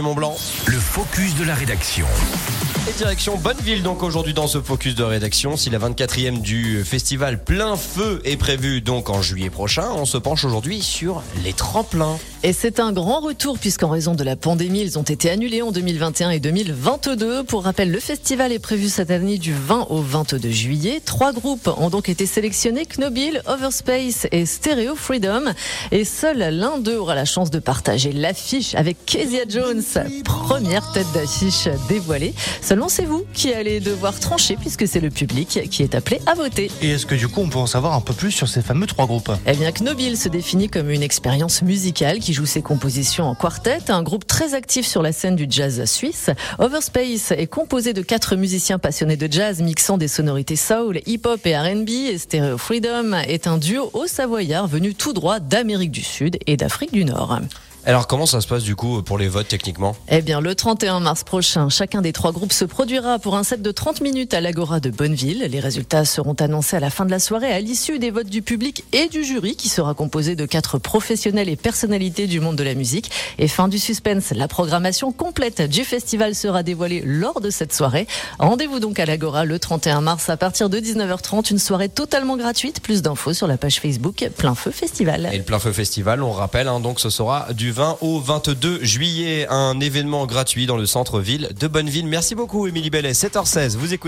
Mont Blanc. Le focus de la rédaction. Et direction Bonneville donc aujourd'hui dans ce focus de rédaction. Si la 24e du festival Plein Feu est prévue donc en juillet prochain, on se penche aujourd'hui sur les tremplins. Et c'est un grand retour puisqu'en raison de la pandémie, ils ont été annulés en 2021 et 2022. Pour rappel, le festival est prévu cette année du 20 au 22 juillet. Trois groupes ont donc été sélectionnés, Knobil, Overspace et Stereo Freedom. Et seul l'un d'eux aura la chance de partager l'affiche avec Kezia Jones, première tête d'affiche dévoilée. Seulement c'est vous qui allez devoir trancher puisque c'est le public qui est appelé à voter. Et est-ce que du coup on peut en savoir un peu plus sur ces fameux trois groupes? Eh bien, Knobil se définit comme une expérience musicale qui joue ses compositions en quartet, un groupe très actif sur la scène du jazz suisse. Overspace est composé de quatre musiciens passionnés de jazz mixant des sonorités soul, hip-hop et R&B. Et Stereo Freedom est un duo au savoyard venu tout droit d'Amérique du Sud et d'Afrique du Nord. Alors comment ça se passe du coup pour les votes techniquement? Eh bien, le 31 mars prochain, chacun des trois groupes se produira pour un set de 30 minutes à l'Agora de Bonneville. Les résultats seront annoncés à la fin de la soirée à l'issue des votes du public et du jury qui sera composé de quatre professionnels et personnalités du monde de la musique. Et fin du suspense, la programmation complète du festival sera dévoilée lors de cette soirée. Rendez-vous donc à l'Agora le 31 mars à partir de 19h30, une soirée totalement gratuite. Plus d'infos sur la page Facebook Plein Feu Festival. Et le Plein Feu Festival, on rappelle, hein, donc ce sera du 20 au 22 juillet, un événement gratuit dans le centre-ville de Bonneville. Merci beaucoup Émilie Bellet, 7h16, vous écoutez